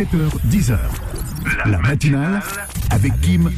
7h, 10h. La matinale avec Kim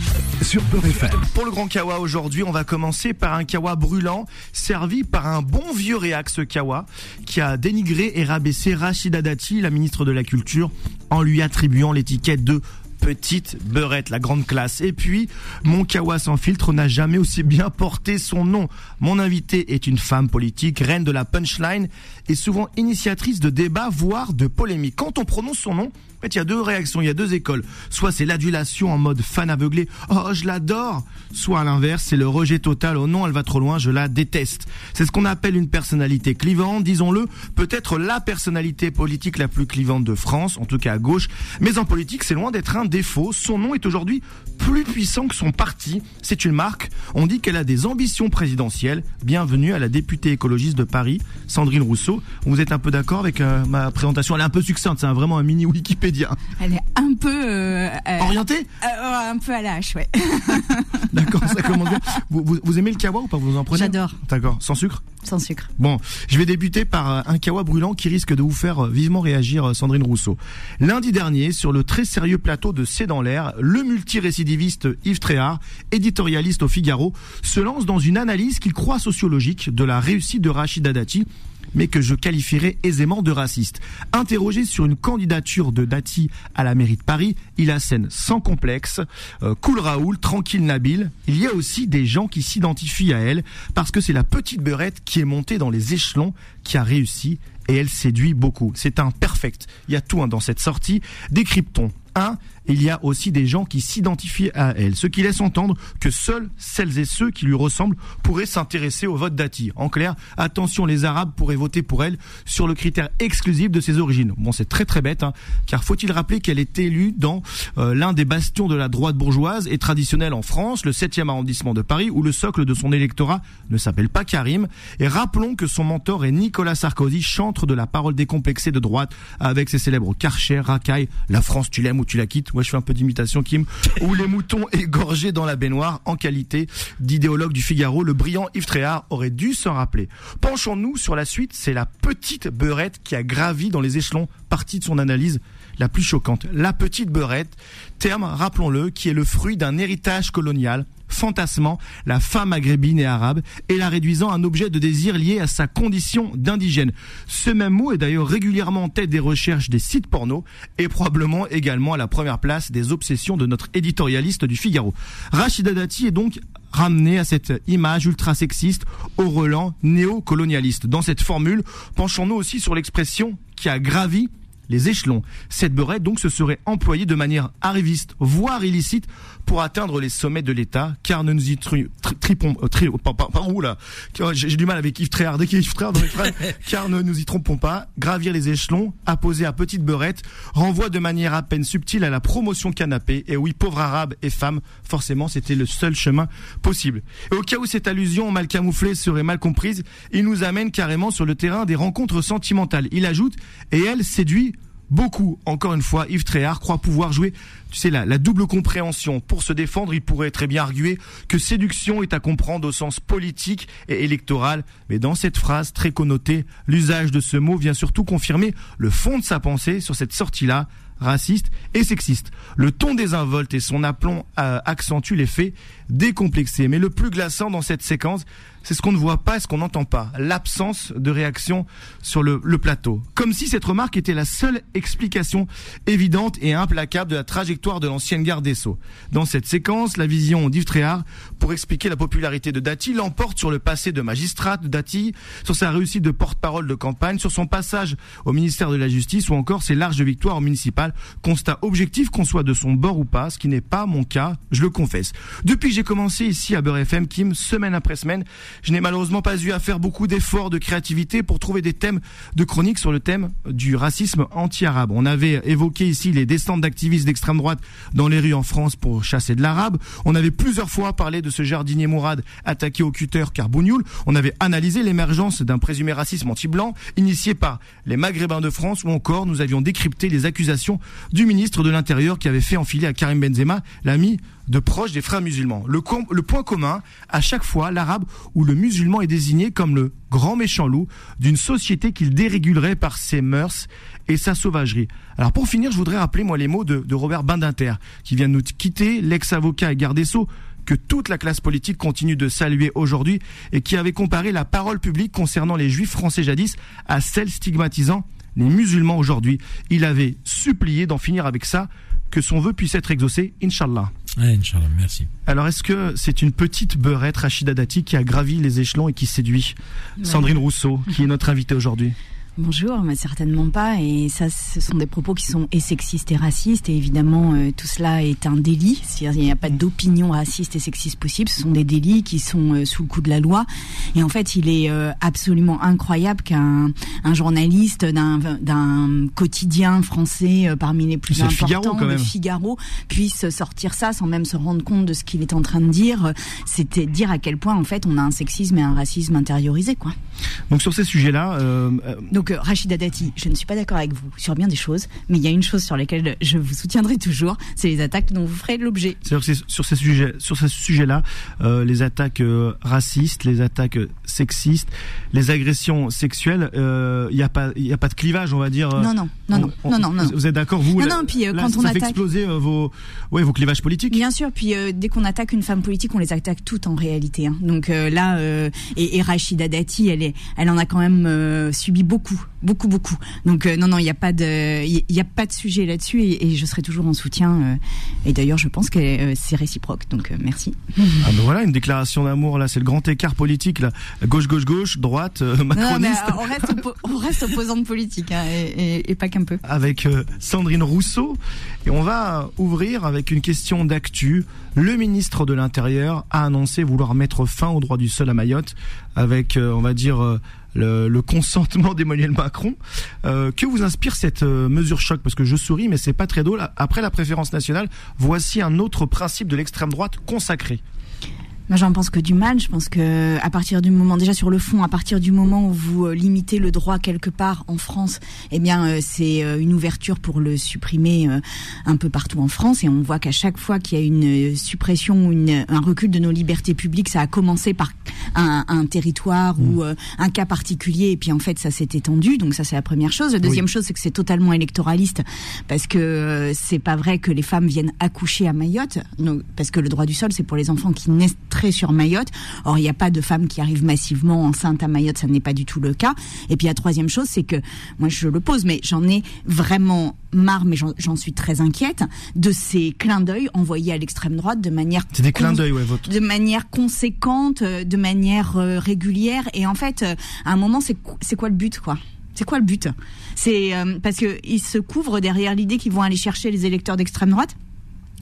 sur Peur FM. Pour le grand kawa aujourd'hui, on va commencer par un kawa brûlant servi par un bon vieux réax kawa qui a dénigré et rabaissé Rachida Dati, la ministre de la Culture, en lui attribuant l'étiquette de petite beurette, la grande classe. Et puis, mon kawa sans filtre n'a jamais aussi bien porté son nom. Mon invité est une femme politique, reine de la punchline et souvent initiatrice de débats, voire de polémiques. Quand on prononce son nom, fait, il y a deux réactions, il y a deux écoles. Soit c'est l'adulation en mode fan aveuglé, oh je l'adore. Soit à l'inverse, c'est le rejet total, oh non elle va trop loin, je la déteste. C'est ce qu'on appelle une personnalité clivante, disons-le, peut-être la personnalité politique la plus clivante de France, en tout cas à gauche. Mais en politique, c'est loin d'être un défaut. Son nom est aujourd'hui plus puissant que son parti. C'est une marque. On dit qu'elle a des ambitions présidentielles. Bienvenue à la députée écologiste de Paris, Sandrine Rousseau. Vous êtes un peu d'accord avec euh, ma présentation? Elle est un peu succincte, c'est vraiment un mini Wikipédia. Elle est un peu euh, euh, Orientée euh, un peu à la hache, ouais. D'accord, ça commence bien. Vous, vous- vous aimez le kawa ou pas? Vous en prenez? J'adore. D'accord, sans sucre? Sans sucre. Bon, je vais débuter par un kawa brûlant qui risque de vous faire vivement réagir, Sandrine Rousseau. Lundi dernier, sur le très sérieux plateau de C'est dans l'air, le multirécidiviste Yves Tréhard, éditorialiste au Figaro, se lance dans une analyse qu'il croit sociologique de la réussite de Rachida Dati mais que je qualifierais aisément de raciste. Interrogé sur une candidature de Dati à la mairie de Paris, il assène sans complexe, euh, cool Raoul, tranquille Nabil. Il y a aussi des gens qui s'identifient à elle parce que c'est la petite beurette qui est montée dans les échelons qui a réussi et elle séduit beaucoup. C'est un perfect. Il y a tout hein, dans cette sortie. Décryptons. 1. Il y a aussi des gens qui s'identifient à elle, ce qui laisse entendre que seuls celles et ceux qui lui ressemblent pourraient s'intéresser au vote d'Ati. En clair, attention, les Arabes pourraient voter pour elle sur le critère exclusif de ses origines. Bon, c'est très très bête, hein, car faut-il rappeler qu'elle est élue dans euh, l'un des bastions de la droite bourgeoise et traditionnelle en France, le 7e arrondissement de Paris, où le socle de son électorat ne s'appelle pas Karim. Et rappelons que son mentor est Nicolas Sarkozy, chantre de la parole décomplexée de droite, avec ses célèbres Karcher, Racaille, La France tu l'aimes ou tu la quittes. Moi, je fais un peu d'imitation, Kim. Ou les moutons égorgés dans la baignoire, en qualité d'idéologue du Figaro, le brillant Yves Tréhard aurait dû s'en rappeler. Penchons-nous sur la suite. C'est la petite beurette qui a gravi dans les échelons, partie de son analyse la plus choquante. La petite beurette, terme, rappelons-le, qui est le fruit d'un héritage colonial fantasmant la femme maghrébine et arabe et la réduisant à un objet de désir lié à sa condition d'indigène. Ce même mot est d'ailleurs régulièrement en tête des recherches des sites porno et probablement également à la première place des obsessions de notre éditorialiste du Figaro. Rachida Dati est donc ramené à cette image ultra sexiste au relan néocolonialiste. Dans cette formule, penchons-nous aussi sur l'expression qui a gravi les échelons. Cette beurette donc se serait employée de manière arriviste, voire illicite, pour atteindre les sommets de l'État, car ne nous y tri- tri- tripons, tri- par, par- par où là Car J'ai j'ai du mal avec Yves Tréhard, dès qu'il y a Yves Tréhard dans les phrases, car ne nous y trompons pas, gravir les échelons, apposer à petite beurette, renvoie de manière à peine subtile à la promotion canapé, et oui, pauvres arabes et femmes, forcément c'était le seul chemin possible. Et au cas où cette allusion mal camouflée serait mal comprise, il nous amène carrément sur le terrain des rencontres sentimentales. Il ajoute, et elle séduit beaucoup. Encore une fois, Yves Tréhard croit pouvoir jouer, tu sais, la, la double compréhension. Pour se défendre, il pourrait très bien arguer que séduction est à comprendre au sens politique et électoral. Mais dans cette phrase très connotée, l'usage de ce mot vient surtout confirmer le fond de sa pensée sur cette sortie-là raciste et sexiste. Le ton désinvolte et son aplomb euh, accentuent l'effet décomplexé. Mais le plus glaçant dans cette séquence, c'est ce qu'on ne voit pas et ce qu'on n'entend pas. L'absence de réaction sur le, plateau. Comme si cette remarque était la seule explication évidente et implacable de la trajectoire de l'ancienne garde des Sceaux. Dans cette séquence, la vision d'Yves Tréhard, pour expliquer la popularité de Dati, l'emporte sur le passé de magistrat de Dati, sur sa réussite de porte-parole de campagne, sur son passage au ministère de la Justice ou encore ses larges victoires municipales. Constat objectif qu'on soit de son bord ou pas, ce qui n'est pas mon cas, je le confesse. Depuis que j'ai commencé ici à Beurre FM, Kim, semaine après semaine, je n'ai malheureusement pas eu à faire beaucoup d'efforts de créativité pour trouver des thèmes de chronique sur le thème du racisme anti-arabe. On avait évoqué ici les descentes d'activistes d'extrême droite dans les rues en France pour chasser de l'arabe. On avait plusieurs fois parlé de ce jardinier Mourad attaqué au cutter Carbougnoul. On avait analysé l'émergence d'un présumé racisme anti-blanc initié par les Maghrébins de France ou encore nous avions décrypté les accusations du ministre de l'Intérieur qui avait fait enfiler à Karim Benzema l'ami de proche des frères musulmans. Le, point commun, à chaque fois, l'arabe ou le musulman est désigné comme le grand méchant loup d'une société qu'il dérégulerait par ses mœurs et sa sauvagerie. Alors pour finir, je voudrais rappeler moi les mots de, de Robert Bindinter, qui vient de nous quitter, l'ex-avocat et garde des Sceaux, que toute la classe politique continue de saluer aujourd'hui et qui avait comparé la parole publique concernant les juifs français jadis à celle stigmatisant les musulmans aujourd'hui. Il avait supplié d'en finir avec ça, que son vœu puisse être exaucé, Inch'Allah. Inch'Allah, merci. Alors, est-ce que c'est une petite beurette, Rachida Dati, qui a gravi les échelons et qui séduit Sandrine Rousseau, qui est notre invitée aujourd'hui? Bonjour, mais certainement pas. Et ça, ce sont des propos qui sont et sexistes et racistes. Et évidemment, euh, tout cela est un délit. Il n'y a pas d'opinion raciste et sexiste possible. Ce sont des délits qui sont euh, sous le coup de la loi. Et en fait, il est euh, absolument incroyable qu'un un journaliste d'un quotidien français parmi les plus importants, Figaro, quand même. le Figaro, puisse sortir ça sans même se rendre compte de ce qu'il est en train de dire. C'était dire à quel point, en fait, on a un sexisme et un racisme intériorisé, quoi. Donc sur ces sujets-là. Donc euh, Rachida Dati, je ne suis pas d'accord avec vous sur bien des choses, mais il y a une chose sur laquelle je vous soutiendrai toujours, c'est les attaques dont vous ferez l'objet. C'est sur ces sujets, sur ces sujets-là, euh, les attaques euh, racistes, les attaques sexistes, les agressions sexuelles, il n'y a pas, il a pas de clivage, on va dire. Non, non, non, non, non, non, Vous êtes d'accord, vous Non, non. Puis quand ça on fait attaque, exploser vos, ouais, vos clivages politiques. Bien sûr. Puis dès qu'on attaque une femme politique, on les attaque toutes en réalité. Hein. Donc là, et, et, Rachida Dati, elle est, elle en a quand même subi beaucoup, beaucoup, beaucoup. Donc euh, non, non, il n'y a pas de, il y a pas de sujet là-dessus et, je serai toujours en soutien. Euh, et d'ailleurs, je pense que euh, c'est réciproque. Donc merci. Ah ben voilà, une déclaration d'amour là, c'est le grand écart politique là, gauche, gauche, gauche, droite, macroniste. on reste, on reste opposante politique hein, et, et, pas qu'un peu. Avec Sandrine Rousseau et on va ouvrir avec une question d'actu. Le ministre de l'Intérieur a annoncé vouloir mettre fin au droit du sol à Mayotte avec, on va dire le, consentement d'Emmanuel Macron. Euh, que vous inspire cette euh, mesure choc? Parce que je souris, mais c'est pas très drôle. Après la préférence nationale, voici un autre principe de l'extrême droite consacré. Moi, j'en pense que du mal. Je pense que à partir du moment, déjà sur le fond, à partir du moment où vous euh, limitez le droit quelque part en France, eh bien, euh, c'est euh, une ouverture pour le supprimer un peu partout en France. Et on voit qu'à chaque fois qu'il y a une suppression ou une, un recul de nos libertés publiques, ça a commencé par un, un territoire ou mmh. un cas particulier, et puis en fait, ça s'est étendu. Donc ça, c'est la première chose. La deuxième chose, c'est que c'est totalement électoraliste, parce que c'est pas vrai que les femmes viennent accoucher à Mayotte, donc, parce que le droit du sol, c'est pour les enfants qui naissent très sur Mayotte. Or, il n'y a pas de femmes qui arrivent massivement enceintes à Mayotte, ça n'est pas du tout le cas. Et puis la troisième chose, c'est que moi je le pose, mais j'en ai vraiment marre, mais j'en suis très inquiète de ces clins d'œil envoyés à l'extrême droite de manière c'est des clins d'œil, ouais, votre... de manière conséquente, euh, de manière euh, régulière. Et en fait, euh, à un moment, c'est quoi le but, quoi? C'est quoi le but? C'est parce que ils se couvrent derrière l'idée qu'ils vont aller chercher les électeurs d'extrême droite?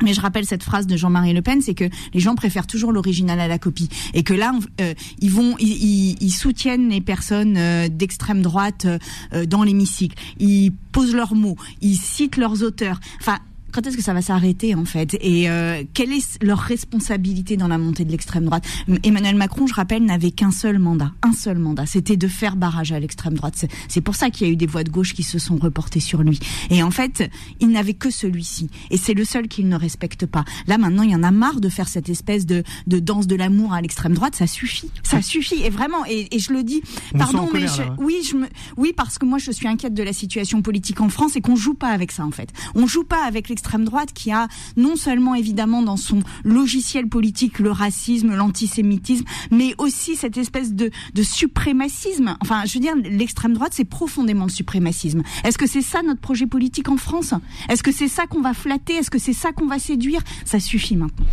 Mais je rappelle cette phrase de Jean-Marie Le Pen, c'est que les gens préfèrent toujours l'original à la copie, et que là, euh, ils vont, ils, ils, soutiennent les personnes euh, d'extrême droite euh, dans l'hémicycle. Ils posent leurs mots, ils citent leurs auteurs. Enfin, quand est-ce que ça va s'arrêter en fait? Et euh, quelle est leur responsabilité dans la montée de l'extrême droite? Emmanuel Macron, je rappelle, n'avait qu'un seul mandat, un seul mandat, c'était de faire barrage à l'extrême droite. C'est pour ça qu'il y a eu des voix de gauche qui se sont reportées sur lui. Et en fait, il n'avait que celui-ci, et c'est le seul qu'il ne respecte pas. Là maintenant, il y en a marre de faire cette espèce de, de danse de l'amour à l'extrême droite. Ça suffit, ça suffit. Et vraiment, et, et je le dis, pardon, mais oui, je me, oui, parce que moi je suis inquiète de la situation politique en France et qu'on joue pas avec ça en fait. On joue pas avec les extrême droite qui a non seulement évidemment dans son logiciel politique le racisme, l'antisémitisme, mais aussi cette espèce de, de suprémacisme. Enfin, je veux dire, l'extrême droite, c'est profondément le suprémacisme. Est-ce que c'est ça notre projet politique en France? Est-ce que c'est ça qu'on va flatter? Est-ce que c'est ça qu'on va séduire? Ça suffit maintenant.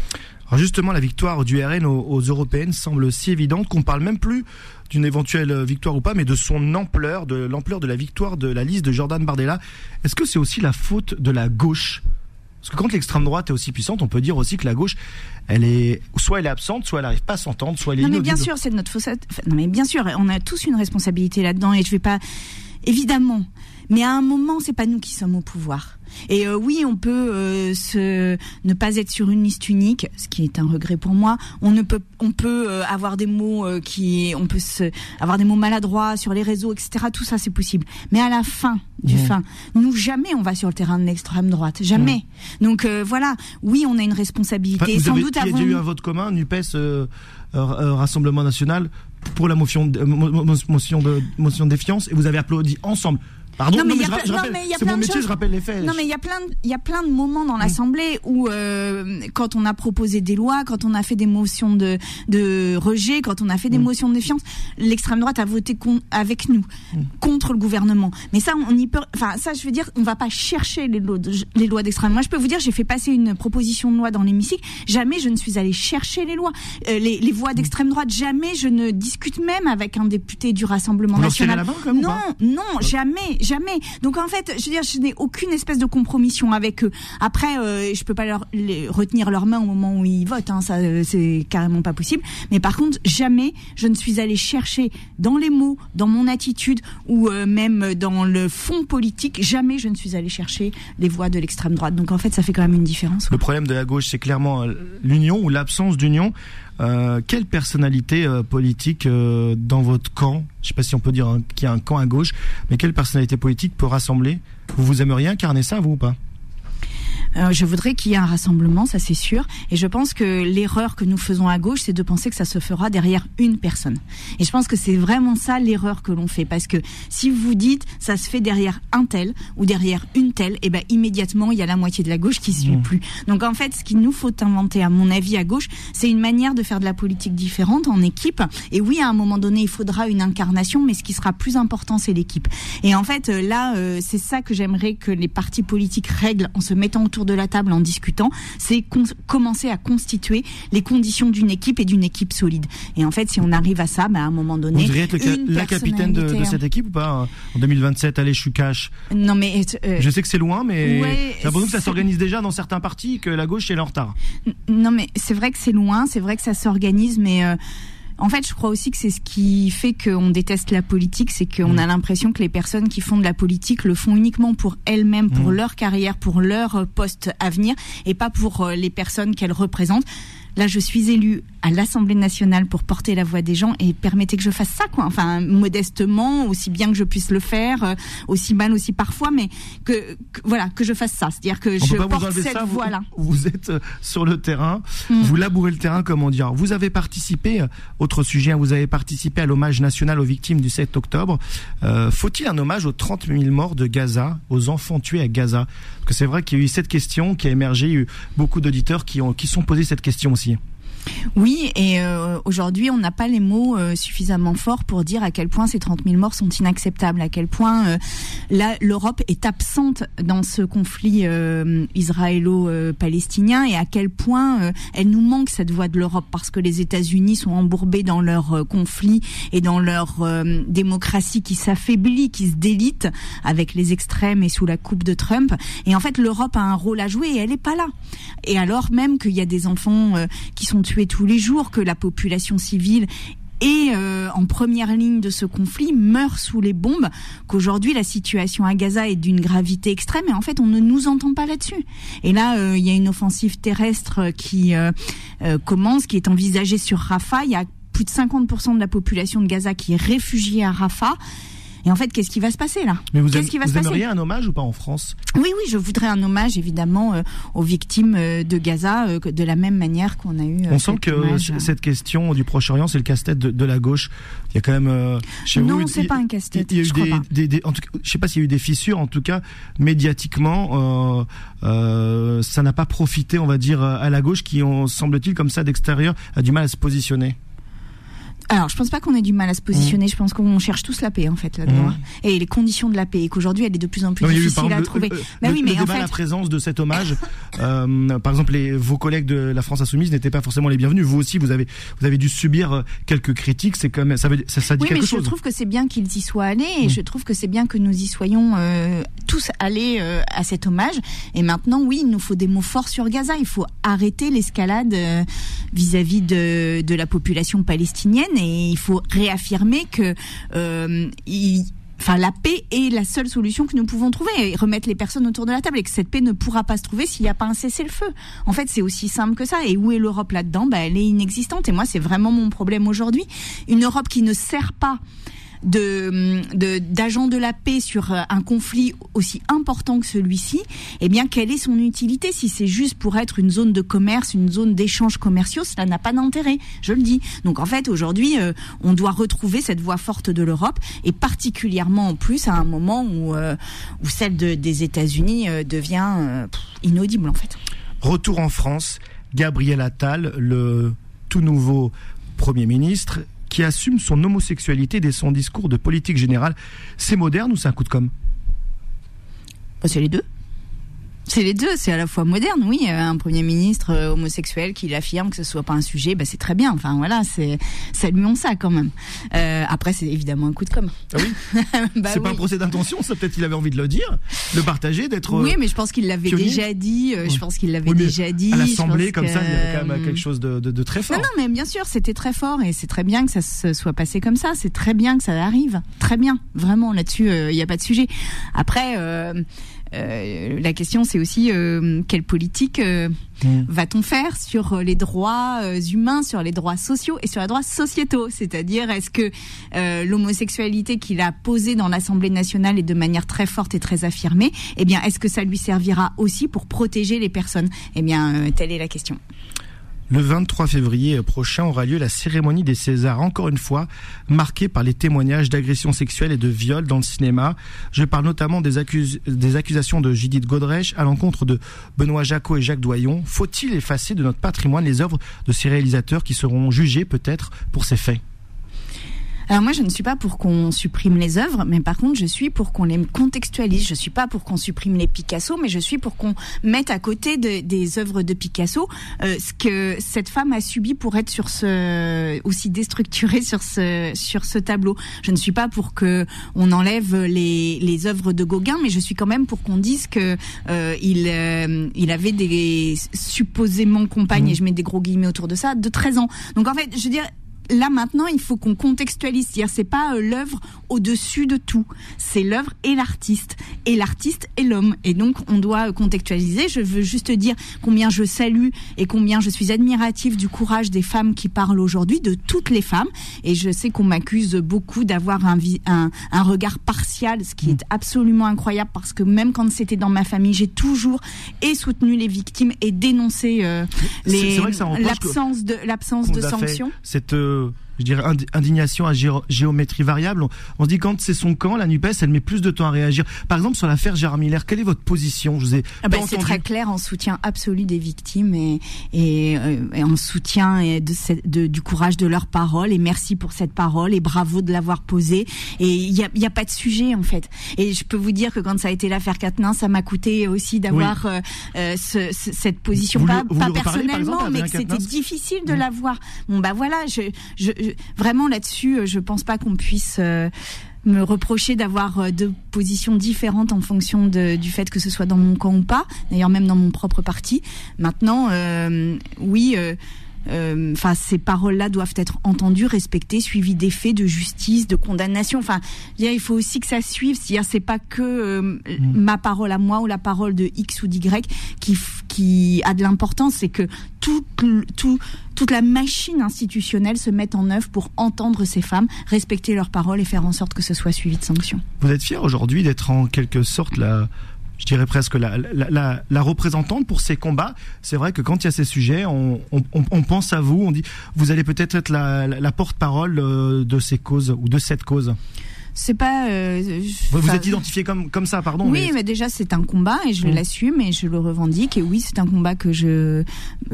Alors justement, la victoire du RN aux, aux européennes semble si évidente qu'on parle même plus d'une éventuelle victoire ou pas, mais de son ampleur, de l'ampleur de la victoire de la liste de Jordan Bardella. Est-ce que c'est aussi la faute de la gauche? Parce que quand l'extrême droite est aussi puissante, on peut dire aussi que la gauche, elle est, soit elle est absente, soit elle n'arrive pas à s'entendre, soit elle est Non mais bien sûr, c'est de notre faute. Non mais bien sûr, on a tous une responsabilité là-dedans et je vais pas évidemment. Mais à un moment, c'est pas nous qui sommes au pouvoir. Et euh, oui, on peut euh, se ne pas être sur une liste unique, ce qui est un regret pour moi. On ne peut, on peut euh, avoir des mots qui, on peut se, avoir des mots maladroits sur les réseaux, etc. Tout ça, c'est possible. Mais à la fin du Mmh. fin, nous jamais on va sur le terrain de l'extrême droite, jamais. Donc voilà, oui, on a une responsabilité. Enfin, vous Sans avez- doute il y a eu un vote commun, Nupes, Rassemblement National, pour la motion motion de motion de défiance, et vous avez applaudi ensemble. Pardon, Non, mais il y a je, plein- je non, rappelle, mais il y a c'est plein mon de métier, choses. je rappelle les faits. Non mais il y a plein il y a plein de moments dans l'Assemblée où euh, quand on a proposé des lois, quand on a fait des motions de de rejet, quand on a fait des motions de défiance, l'extrême droite a voté con- avec nous contre le gouvernement. Mais ça on y peut enfin ça je veux dire on va pas chercher les lois les lois d'extrême. Moi je peux vous dire j'ai fait passer une proposition de loi dans l'hémicycle, jamais je ne suis allée chercher les lois euh, les les voix d'extrême droite, jamais je ne discute même avec un député du Rassemblement Vous national. main, non, non, jamais, jamais. Donc en fait, je veux dire, je n'ai aucune espèce de compromission avec eux. Après, euh, je peux pas leur retenir leurs mains au moment où ils votent, hein, ça euh, c'est carrément pas possible. Mais par contre, jamais je ne suis allée chercher dans les mots, dans mon attitude ou euh, même dans le fond politique, jamais je ne suis allée chercher les voix de l'extrême droite. Donc en fait, ça fait quand même une différence. Le problème de la gauche, c'est clairement euh, l'union ou l'absence d'union. Euh, quelle personnalité euh, politique euh, dans votre camp, je sais pas si on peut dire qu'il y a un camp à gauche, mais quelle personnalité politique peut rassembler? Vous vous aimeriez incarner ça, vous ou pas? Euh, je voudrais qu'il y ait un rassemblement, ça c'est sûr. Et je pense que l'erreur que nous faisons à gauche, c'est de penser que ça se fera derrière une personne. Et je pense que c'est vraiment ça l'erreur que l'on fait. Parce que si vous dites ça se fait derrière un tel ou derrière une telle, et ben immédiatement il y a la moitié de la gauche qui suit plus. Donc en fait, ce qu'il nous faut inventer, à mon avis, à gauche, c'est une manière de faire de la politique différente en équipe. Et oui, à un moment donné, il faudra une incarnation, mais ce qui sera plus important, c'est l'équipe. Et en fait, euh, là, euh, c'est ça que j'aimerais que les partis politiques règlent en se mettant autour de la table, en discutant, c'est commencer à constituer les conditions d'une équipe et d'une équipe solide. Et en fait, si on arrive à ça, bah, à un moment donné, Vous être le la capitaine de, cette équipe ou pas euh, En 2027, allez, je suis cash. Non mais euh, Je sais que c'est loin, mais ouais, j'ai l'impression que ça s'organise déjà dans certains partis, que la gauche est en retard. Non, mais c'est vrai que c'est loin, c'est vrai que ça s'organise, mais euh, en fait, je crois aussi que c'est ce qui fait qu'on déteste la politique, c'est qu'on Mm. a l'impression que les personnes qui font de la politique le font uniquement pour elles-mêmes, pour Mm. leur carrière, pour leur euh, poste à venir, et pas pour euh, les personnes qu'elles représentent. Là, je suis élue à l'Assemblée nationale pour porter la voix des gens et permettez que je fasse ça, quoi. Enfin, modestement, aussi bien que je puisse le faire, euh, aussi mal aussi parfois, mais que, que- voilà, que je fasse ça. C'est-à-dire que On je porte cette ça. Voix-là. vous êtes euh, sur le terrain, Mm. vous labourez le terrain, comment dire. Vous avez participé, euh, autre sujet, hein, vous avez participé à l'hommage national aux victimes du 7 octobre. Euh, Faut-il un hommage aux 30 000 morts de Gaza, aux enfants tués à Gaza? Parce que c'est vrai qu'il y a eu cette question qui a émergé, il y a eu beaucoup d'auditeurs qui ont qui sont posés cette question aussi. Merci. Oui, et euh, aujourd'hui, on n'a pas les mots euh, suffisamment forts pour dire à quel point ces 30 000 morts sont inacceptables, à quel point euh, l'Europe est absente dans ce conflit euh, israélo-palestinien et à quel point euh, elle nous manque cette voix de l'Europe parce que les États-Unis sont embourbés dans leur euh, conflit et dans leur démocratie qui s'affaiblit, qui se délite avec les extrêmes et sous la coupe de Trump. Et en fait, l'Europe a un rôle à jouer et elle n'est pas là. Et alors même qu'il y a des enfants qui sont tués tous les jours, que la population civile est euh, en première ligne de ce conflit, meurt sous les bombes, qu'aujourd'hui la situation à Gaza est d'une gravité extrême et en fait on ne nous entend pas là-dessus. Et là, euh, il y a une offensive terrestre qui euh, commence, qui est envisagée sur Rafah. Il y a plus de 50% de la population de Gaza qui est réfugiée à Rafah. Et en fait, qu'est-ce qui va se passer là Mais vous, Qu'est-ce aime- qui va vous se passer aimeriez un hommage ou pas en France? Oui, oui, je voudrais un hommage évidemment euh, aux victimes euh, de Gaza, euh, de la même manière qu'on a eu. On sent que hommage, cette question du Proche-Orient, c'est le casse-tête de, de la gauche. Il y a quand même chez Non, vous. c'est pas un casse-tête, Il y a eu je crois des, pas. des- des- en tout cas, je sais pas s'il y a eu des fissures, en tout cas médiatiquement, ça n'a pas profité, on va dire, à la gauche qui, semble-t-il, comme ça d'extérieur, a du mal à se positionner. Alors, je pense pas qu'on ait du mal à se positionner. Je pense qu'on cherche tous la paix en fait là-dedans. Mmh. Et les conditions de la paix, et qu'aujourd'hui elle est de plus en plus Non, eu, difficile à trouver. le, Bah le- oui, le mais en débat, la fait, présence de cet hommage. euh, par exemple, les, vos collègues de la France Insoumise n'étaient pas forcément les bienvenus. Vous aussi, vous avez, vous avez dû subir euh, quelques critiques. C'est quand même, ça, veut, ça, ça dit oui, mais quelque je chose. trouve que c'est bien qu'ils y soient allés, et Mmh. je trouve que c'est bien que nous y soyons euh, tous allés euh, à cet hommage. Et maintenant, oui, il nous faut des mots forts sur Gaza. Il faut arrêter l'escalade euh, vis-à-vis de, de la population palestinienne, et il faut réaffirmer que euh, enfin, la paix est la seule solution que nous pouvons trouver et remettre les personnes autour de la table et que cette paix ne pourra pas se trouver s'il n'y a pas un cessez-le-feu. En fait, c'est aussi simple que ça. Et où est l'Europe là-dedans? Bah, Elle est inexistante. Et moi, c'est vraiment mon problème aujourd'hui. Une Europe qui ne sert pas de d'agents de, la paix sur euh, un conflit aussi important que celui-ci, eh bien quelle est son utilité Si c'est juste pour être une zone de commerce, une zone d'échanges commerciaux, cela n'a pas d'intérêt, je le dis. Donc en fait aujourd'hui, euh, on doit retrouver cette voix forte de l'Europe et particulièrement en plus à un moment où euh, où celle de, des États-Unis devient inaudible en fait. Retour en France, Gabriel Attal, le tout nouveau Premier ministre, qui assume son homosexualité dès son discours de politique générale. C'est moderne ou c'est un coup de com' bah, C'est les deux. C'est les deux, c'est à la fois moderne, oui, euh, un premier ministre euh, homosexuel qui l'affirme que ce soit pas un sujet, bah c'est très bien. Enfin voilà, c'est saluons ça quand même. Euh, après, c'est évidemment un coup de com. Ah oui. bah c'est pas un procès d'intention, ça peut-être il avait envie de le dire, de partager, d'être. Oui, mais je pense qu'il l'avait déjà dit. Je pense qu'il l'avait déjà dit. À l'Assemblée, comme ça, il y avait quand même quelque chose de, de, de très fort. Non, non, mais bien sûr, c'était très fort et c'est très bien que ça se soit passé comme ça. C'est très bien que ça arrive, très bien, vraiment là-dessus, il n'y a pas de sujet. Après. Euh, la question, c'est aussi euh, quelle politique euh, mm. va-t-on faire sur les droits humains, sur les droits sociaux et sur les droits sociétaux? C'est-à-dire, est-ce que l'homosexualité qu'il a posée dans l'Assemblée nationale et de manière très forte et très affirmée, eh bien, est-ce que ça lui servira aussi pour protéger les personnes? Eh bien, telle est la question. Le 23 février prochain aura lieu la cérémonie des Césars, encore une fois marquée par les témoignages d'agressions sexuelles et de viols dans le cinéma. Je parle notamment des, accusations de Judith Godrèche à l'encontre de Benoît Jacot et Jacques Doyon. Faut-il effacer de notre patrimoine les œuvres de ces réalisateurs qui seront jugés peut-être pour ces faits? Alors moi, je ne suis pas pour qu'on supprime les œuvres, mais par contre, je suis pour qu'on les contextualise. Je suis pas pour qu'on supprime les Picasso, mais je suis pour qu'on mette à côté de, des œuvres de Picasso euh, ce que cette femme a subi pour être sur ce aussi déstructurée sur ce sur ce tableau. Je ne suis pas pour que on enlève les les œuvres de Gauguin, mais je suis quand même pour qu'on dise que euh, il euh, il avait des supposément compagnes, mmh. et je mets des gros guillemets autour de ça, de 13 ans. Donc en fait, je veux dire là maintenant, il faut qu'on contextualise. C'est-à-dire, c'est pas euh, l'œuvre au-dessus de tout. C'est l'œuvre et l'artiste. Et l'artiste est l'homme. Et donc, on doit euh, contextualiser. Je veux juste dire combien je salue et combien je suis admirative du courage des femmes qui parlent aujourd'hui, de toutes les femmes. Et je sais qu'on m'accuse beaucoup d'avoir un, un, un, regard partial, ce qui est absolument incroyable parce que même quand c'était dans ma famille, j'ai toujours et soutenu les victimes et dénoncé euh, l'absence de l'absence de sanctions. Cette to je dirais, indignation à géométrie variable. On, se dit quand c'est son camp, la NUPES, elle met plus de temps à réagir. Par exemple, sur l'affaire Gérard Miller, quelle est votre position? Je vous ai ah ben, C'est très clair, en soutien absolu des victimes et, et, euh, en soutien de, de, du courage de leurs paroles. Et merci pour cette parole et bravo de l'avoir posée. Et il n'y a, y a pas de sujet, en fait. Et je peux vous dire que quand ça a été l'affaire Quatennin, ça m'a coûté aussi d'avoir euh, euh, ce, cette position, pas, pas personnellement, mais que c'était difficile de l'avoir. Bon, bah voilà, je, je vraiment là-dessus, euh, je pense pas qu'on puisse euh, me reprocher d'avoir euh, deux positions différentes en fonction du fait que ce soit dans mon camp ou pas. D'ailleurs, même dans mon propre parti. Maintenant, oui. Enfin, ces paroles-là doivent être entendues, respectées, suivies des faits, de justice, de condamnation. Enfin, il faut aussi que ça suive. C'est-à-dire, c'est pas que mm. ma parole à moi ou la parole de X ou d'Y qui qui a de l'importance. C'est que tout tout toute la machine institutionnelle se met en œuvre pour entendre ces femmes, respecter leurs paroles et faire en sorte que ce soit suivi de sanctions. Vous êtes fier aujourd'hui d'être en quelque sorte la je dirais presque la, la, la, représentante pour ces combats. C'est vrai que quand il y a ces sujets, on, on, on pense à vous, on dit vous allez peut-être être la, porte-parole euh, de ces causes ou de cette cause c'est pas. Euh, vous êtes identifié comme comme ça, pardon. Oui, mais, déjà c'est un combat et je mmh. l'assume et je le revendique et oui c'est un combat que je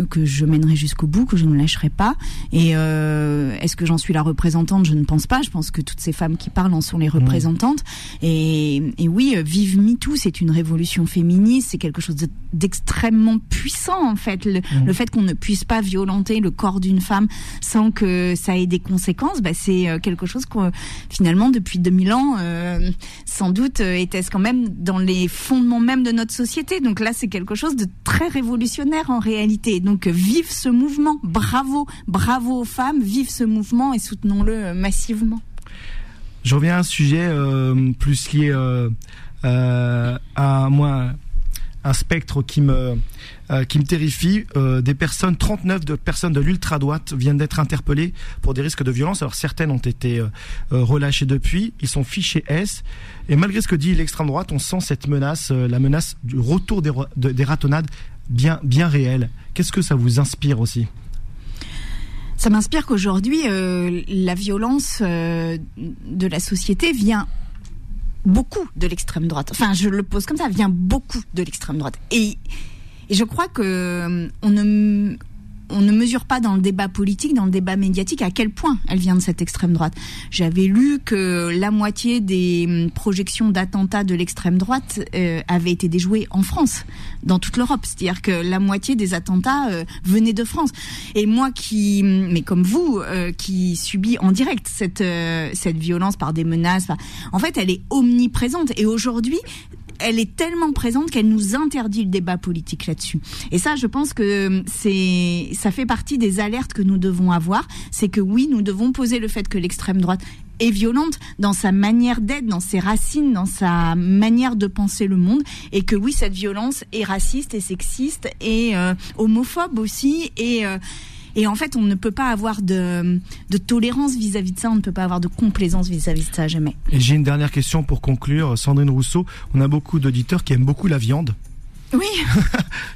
que je mènerai jusqu'au bout, que je ne lâcherai pas. Et euh, est-ce que j'en suis la représentante? Je ne pense pas. Je pense que toutes ces femmes qui parlent en sont les mmh. représentantes. Et, et oui, euh, vive MeToo, c'est une révolution féministe, c'est quelque chose d'extrêmement puissant en fait. Le, mmh. le fait qu'on ne puisse pas violenter le corps d'une femme sans que ça ait des conséquences, bah, c'est euh, quelque chose que finalement depuis 2000 ans, euh, sans doute euh, était-ce quand même dans les fondements même de notre société. Donc là, c'est quelque chose de très révolutionnaire en réalité. Donc vive ce mouvement, bravo, bravo aux femmes, vive ce mouvement et soutenons-le massivement. Je reviens à un sujet euh, plus lié euh, euh, à moi, un spectre qui me euh, qui me terrifie. Euh, des personnes, 39 de personnes de l'ultra droite viennent d'être interpellées pour des risques de violence. Alors certaines ont été euh, relâchées depuis. Ils sont fichés S. Et malgré ce que dit l'extrême droite, on sent cette menace, la menace du retour des, de- des ratonnades bien bien réelle. Qu'est-ce que ça vous inspire aussi? Ça m'inspire qu'aujourd'hui, la violence de la société vient beaucoup de l'extrême droite. Enfin, je le pose comme ça, vient beaucoup de l'extrême droite. Et, et je crois que euh, on ne on ne mesure pas dans le débat politique, dans le débat médiatique, à quel point elle vient de cette extrême droite. J'avais lu que la moitié des hum, projections d'attentats de l'extrême droite euh, avaient été déjouées en France, dans toute l'Europe. C'est-à-dire que la moitié des attentats euh, venaient de France. Et moi qui, mais comme vous, euh, qui subis en direct cette euh, cette violence par des menaces, en fait, elle est omniprésente. Et aujourd'hui, elle est tellement présente qu'elle nous interdit le débat politique là-dessus. Et ça, je pense que c'est, ça fait partie des alertes que nous devons avoir. C'est que oui, nous devons poser le fait que l'extrême droite est violente dans sa manière d'être, dans ses racines, dans sa manière de penser le monde, et que oui, cette violence est raciste et sexiste et euh, homophobe aussi, et euh, et en fait, on ne peut pas avoir de, de tolérance vis-à-vis de ça, on ne peut pas avoir de complaisance vis-à-vis de ça, jamais. J'ai une dernière question pour conclure. Sandrine Rousseau, on a beaucoup d'auditeurs qui aiment beaucoup la viande. Oui,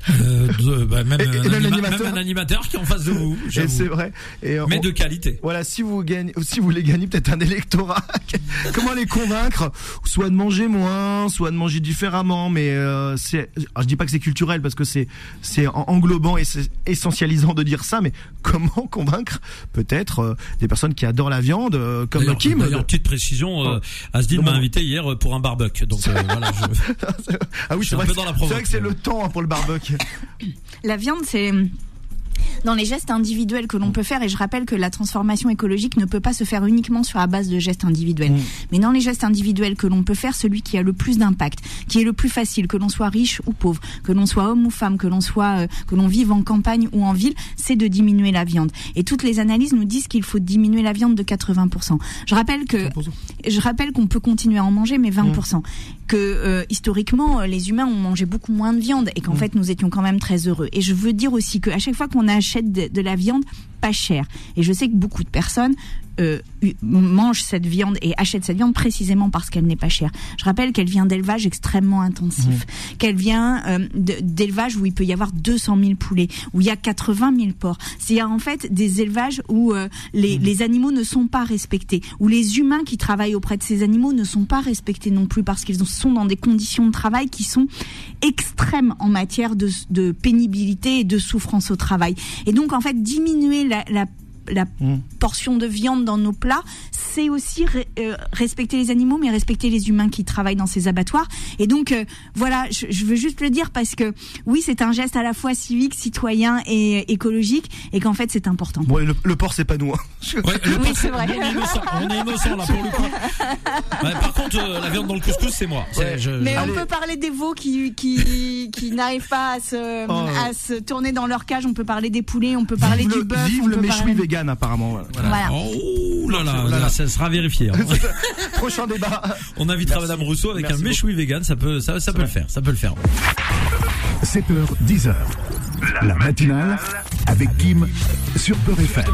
Euh, de- bah, même, Et- et un même anima- l'animateur. même un animateur qui est en face de vous. Et c'est vrai. Et, euh, Mais on- de qualité. Voilà, si vous gagnez, si vous voulez gagner peut-être un électorat, comment les convaincre? Soit de manger moins, soit de manger différemment, mais euh, c'est, je dis pas que c'est culturel parce que c'est c'est en- englobant et c'est essentialisant de dire ça, mais comment convaincre peut-être euh, des personnes qui adorent la viande, euh, comme D'ailleurs, Kim? d'ailleurs, petite précision, euh, Asdin Non, m'a invité hier pour un barbecue. Donc euh, voilà, je... Ah oui, je suis c'est un vrai, peu que- dans la le temps pour le barbecue. La viande, c'est dans les gestes individuels que l'on peut faire, et je rappelle que la transformation écologique ne peut pas se faire uniquement sur la base de gestes individuels. Mm. Mais dans les gestes individuels que l'on peut faire, celui qui a le plus d'impact, qui est le plus facile, que l'on soit riche ou pauvre, que l'on soit homme ou femme, que l'on soit, euh, que l'on vive en campagne ou en ville, c'est de diminuer la viande. Et toutes les analyses nous disent qu'il faut diminuer la viande de 80%. Je rappelle que je rappelle qu'on peut continuer à en manger, mais 20%. Que euh, historiquement, euh, les humains ont mangé beaucoup moins de viande et qu'en fait, nous étions quand même très heureux. Et je veux dire aussi qu'à chaque fois qu'on achète de, de la viande pas chère, et je sais que beaucoup de personnes euh, mangent cette viande et achètent cette viande précisément parce qu'elle n'est pas chère. Je rappelle qu'elle vient d'élevage extrêmement intensif, qu'elle vient euh, d'élevage où il peut y avoir 200 000 poulets, où il y a 80 000 porcs. C'est en fait des élevages où euh, les, les animaux ne sont pas respectés, où les humains qui travaillent auprès de ces animaux ne sont pas respectés non plus parce qu'ils sont dans des conditions de travail qui sont extrêmes en matière de, de pénibilité et de souffrance au travail. Et donc en fait diminuer la, la Mm. portion de viande dans nos plats, c'est aussi re- euh, respecter les animaux, mais respecter les humains qui travaillent dans ces abattoirs. Et donc, euh, voilà, je, je veux juste le dire parce que oui, c'est un geste à la fois civique, citoyen et euh, écologique, et qu'en fait, c'est important. Bon, le, le porc c'est pas nous. hein. Ouais, le Oui, c'est vrai. On est innocent, on est innocent là pour le coup. Ouais, par contre, euh, la viande dans le couscous, c'est moi. C'est- Ouais. je- Mais on peut parler des veaux qui qui, qui n'arrivent pas à se Oh. à se tourner dans leur cage. On peut parler des poulets, on peut parler vive du bœuf, vive on le méchoui parler- vegan apparemment. voilà. Voilà. Oh là là, là là. ça sera vérifié. hein. Prochain débat. On invitera Madame Rousseau avec Merci un méchoui vegan, ça peut, ça, ça peut le faire, ça peut le faire. 7h, 10h. La matinale avec Kim sur Peur FM.